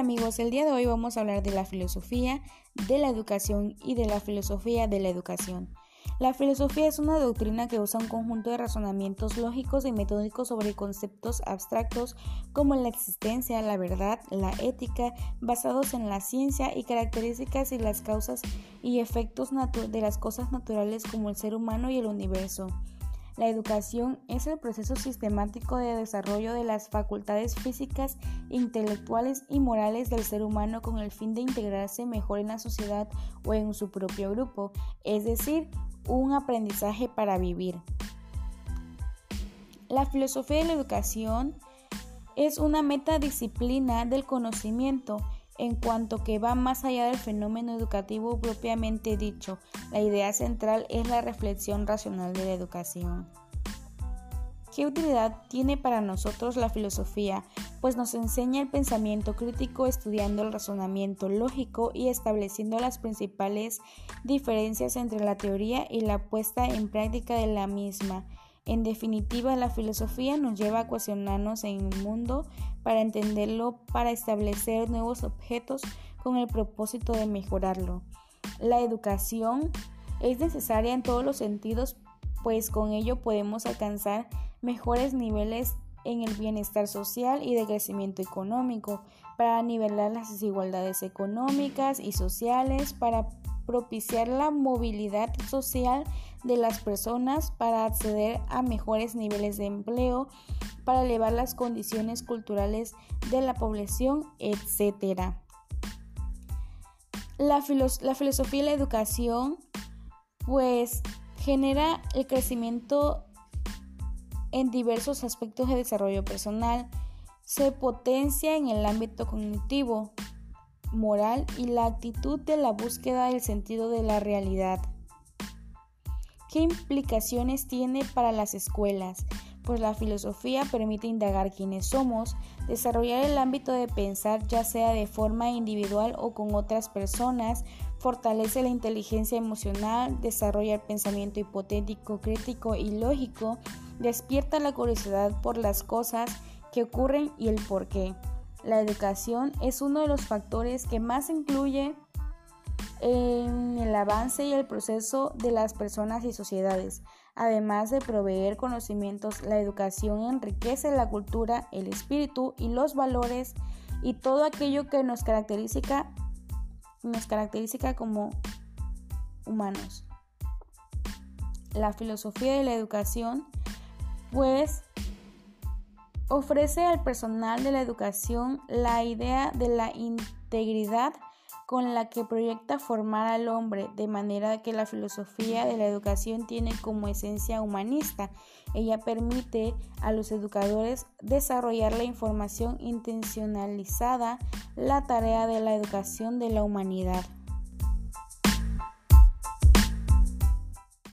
Amigos, el día de hoy vamos a hablar de la filosofía de la educación y de la filosofía de la educación. La filosofía es una doctrina que usa un conjunto de razonamientos lógicos y metódicos sobre conceptos abstractos como la existencia, la verdad, la ética, basados en la ciencia y características y las causas y efectos de las cosas naturales como el ser humano y el universo. La educación es el proceso sistemático de desarrollo de las facultades físicas, intelectuales y morales del ser humano con el fin de integrarse mejor en la sociedad o en su propio grupo, es decir, un aprendizaje para vivir. La filosofía de la educación es una metadisciplina del conocimiento en cuanto que va más allá del fenómeno educativo propiamente dicho. La idea central es la reflexión racional de la educación. ¿Qué utilidad tiene para nosotros la filosofía? Pues nos enseña el pensamiento crítico estudiando el razonamiento lógico y estableciendo las principales diferencias entre la teoría y la puesta en práctica de la misma. En definitiva, la filosofía nos lleva a cuestionarnos en el mundo para entenderlo, para establecer nuevos objetos con el propósito de mejorarlo. La educación es necesaria en todos los sentidos, pues con ello podemos alcanzar mejores niveles en el bienestar social y de crecimiento económico, para nivelar las desigualdades económicas y sociales, para propiciar la movilidad social de las personas para acceder a mejores niveles de empleo, para elevar las condiciones culturales de la población, etc. La, la filosofía y la educación pues genera el crecimiento en diversos aspectos de desarrollo personal, se potencia en el ámbito cognitivo, moral y la actitud de la búsqueda del sentido de la realidad. ¿Qué implicaciones tiene para las escuelas? Pues la filosofía permite indagar quiénes somos, desarrollar el ámbito de pensar ya sea de forma individual o con otras personas, fortalece la inteligencia emocional, desarrolla el pensamiento hipotético, crítico y lógico, despierta la curiosidad por las cosas que ocurren y el por qué. La educación es uno de los factores que más incluye en el avance y el proceso de las personas y sociedades. Además de proveer conocimientos, la educación enriquece la cultura, el espíritu y los valores y todo aquello que nos caracteriza, nos caracteriza como humanos. La filosofía de la educación, pues, ofrece al personal de la educación la idea de la integridad con la que proyecta formar al hombre, de manera que la filosofía de la educación tiene como esencia humanista. Ella permite a los educadores desarrollar la información intencionalizada, la tarea de la educación de la humanidad.